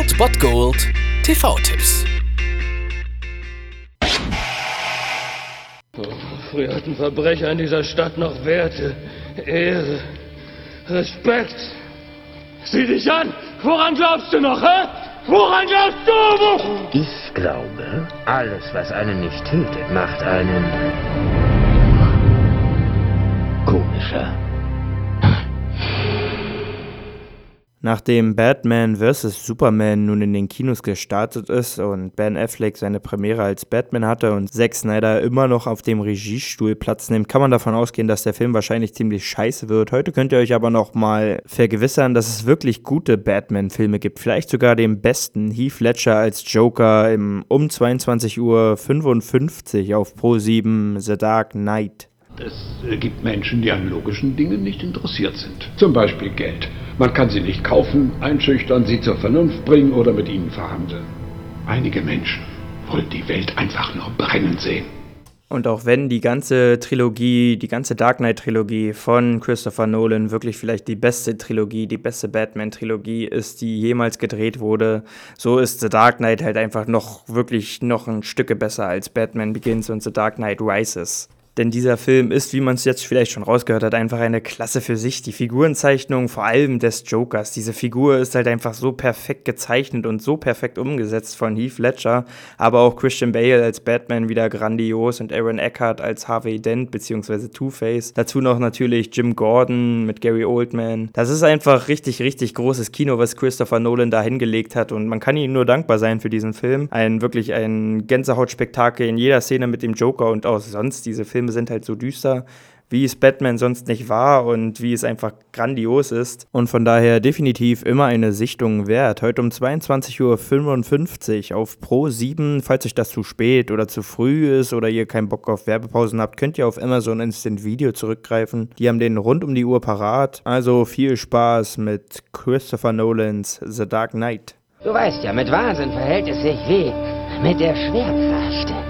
Old Bot Gold TV-Tipps. Früher hatten Verbrecher in dieser Stadt noch Werte, Ehre, Respekt. Sieh dich an! Woran glaubst du noch, hä? Woran glaubst du? Ich glaube, alles, was einen nicht tötet, macht einen komischer. Nachdem Batman vs. Superman nun in den Kinos gestartet ist und Ben Affleck seine Premiere als Batman hatte und Zack Snyder immer noch auf dem Regiestuhl Platz nimmt, kann man davon ausgehen, dass der Film wahrscheinlich ziemlich scheiße wird. Heute könnt ihr euch aber noch mal vergewissern, dass es wirklich gute Batman-Filme gibt. Vielleicht sogar den besten Heath Ledger als Joker im um 22.55 Uhr auf Pro 7 The Dark Knight. Es gibt Menschen, die an logischen Dingen nicht interessiert sind. Zum Beispiel Geld. Man kann sie nicht kaufen, einschüchtern, sie zur Vernunft bringen oder mit ihnen verhandeln. Einige Menschen wollen die Welt einfach nur brennen sehen. Und auch wenn die ganze Trilogie, die ganze Dark Knight-Trilogie von Christopher Nolan wirklich vielleicht die beste Trilogie, die beste Batman-Trilogie ist, die jemals gedreht wurde, so ist The Dark Knight halt einfach noch wirklich noch ein Stücke besser als Batman Begins und The Dark Knight Rises. Denn dieser Film ist, wie man es jetzt vielleicht schon rausgehört hat, einfach eine Klasse für sich. Die Figurenzeichnung, vor allem des Jokers. Diese Figur ist halt einfach so perfekt gezeichnet und so perfekt umgesetzt von Heath Ledger. Aber auch Christian Bale als Batman wieder grandios und Aaron Eckhart als Harvey Dent bzw. Two-Face. Dazu noch natürlich Jim Gordon mit Gary Oldman. Das ist einfach richtig, richtig großes Kino, was Christopher Nolan da hingelegt hat. Und man kann ihm nur dankbar sein für diesen Film. Ein wirklich ein Gänsehautspektakel in jeder Szene mit dem Joker und auch sonst diese Filme Filme sind halt so düster, wie es Batman sonst nicht war und wie es einfach grandios ist. Und von daher definitiv immer eine Sichtung wert. Heute um 22.55 Uhr auf Pro 7. Falls euch das zu spät oder zu früh ist oder ihr keinen Bock auf Werbepausen habt, könnt ihr auf Amazon Instant Video zurückgreifen. Die haben den rund um die Uhr parat. Also viel Spaß mit Christopher Nolans The Dark Knight. Du weißt ja, mit Wahnsinn verhält es sich wie mit der Schwerkraft.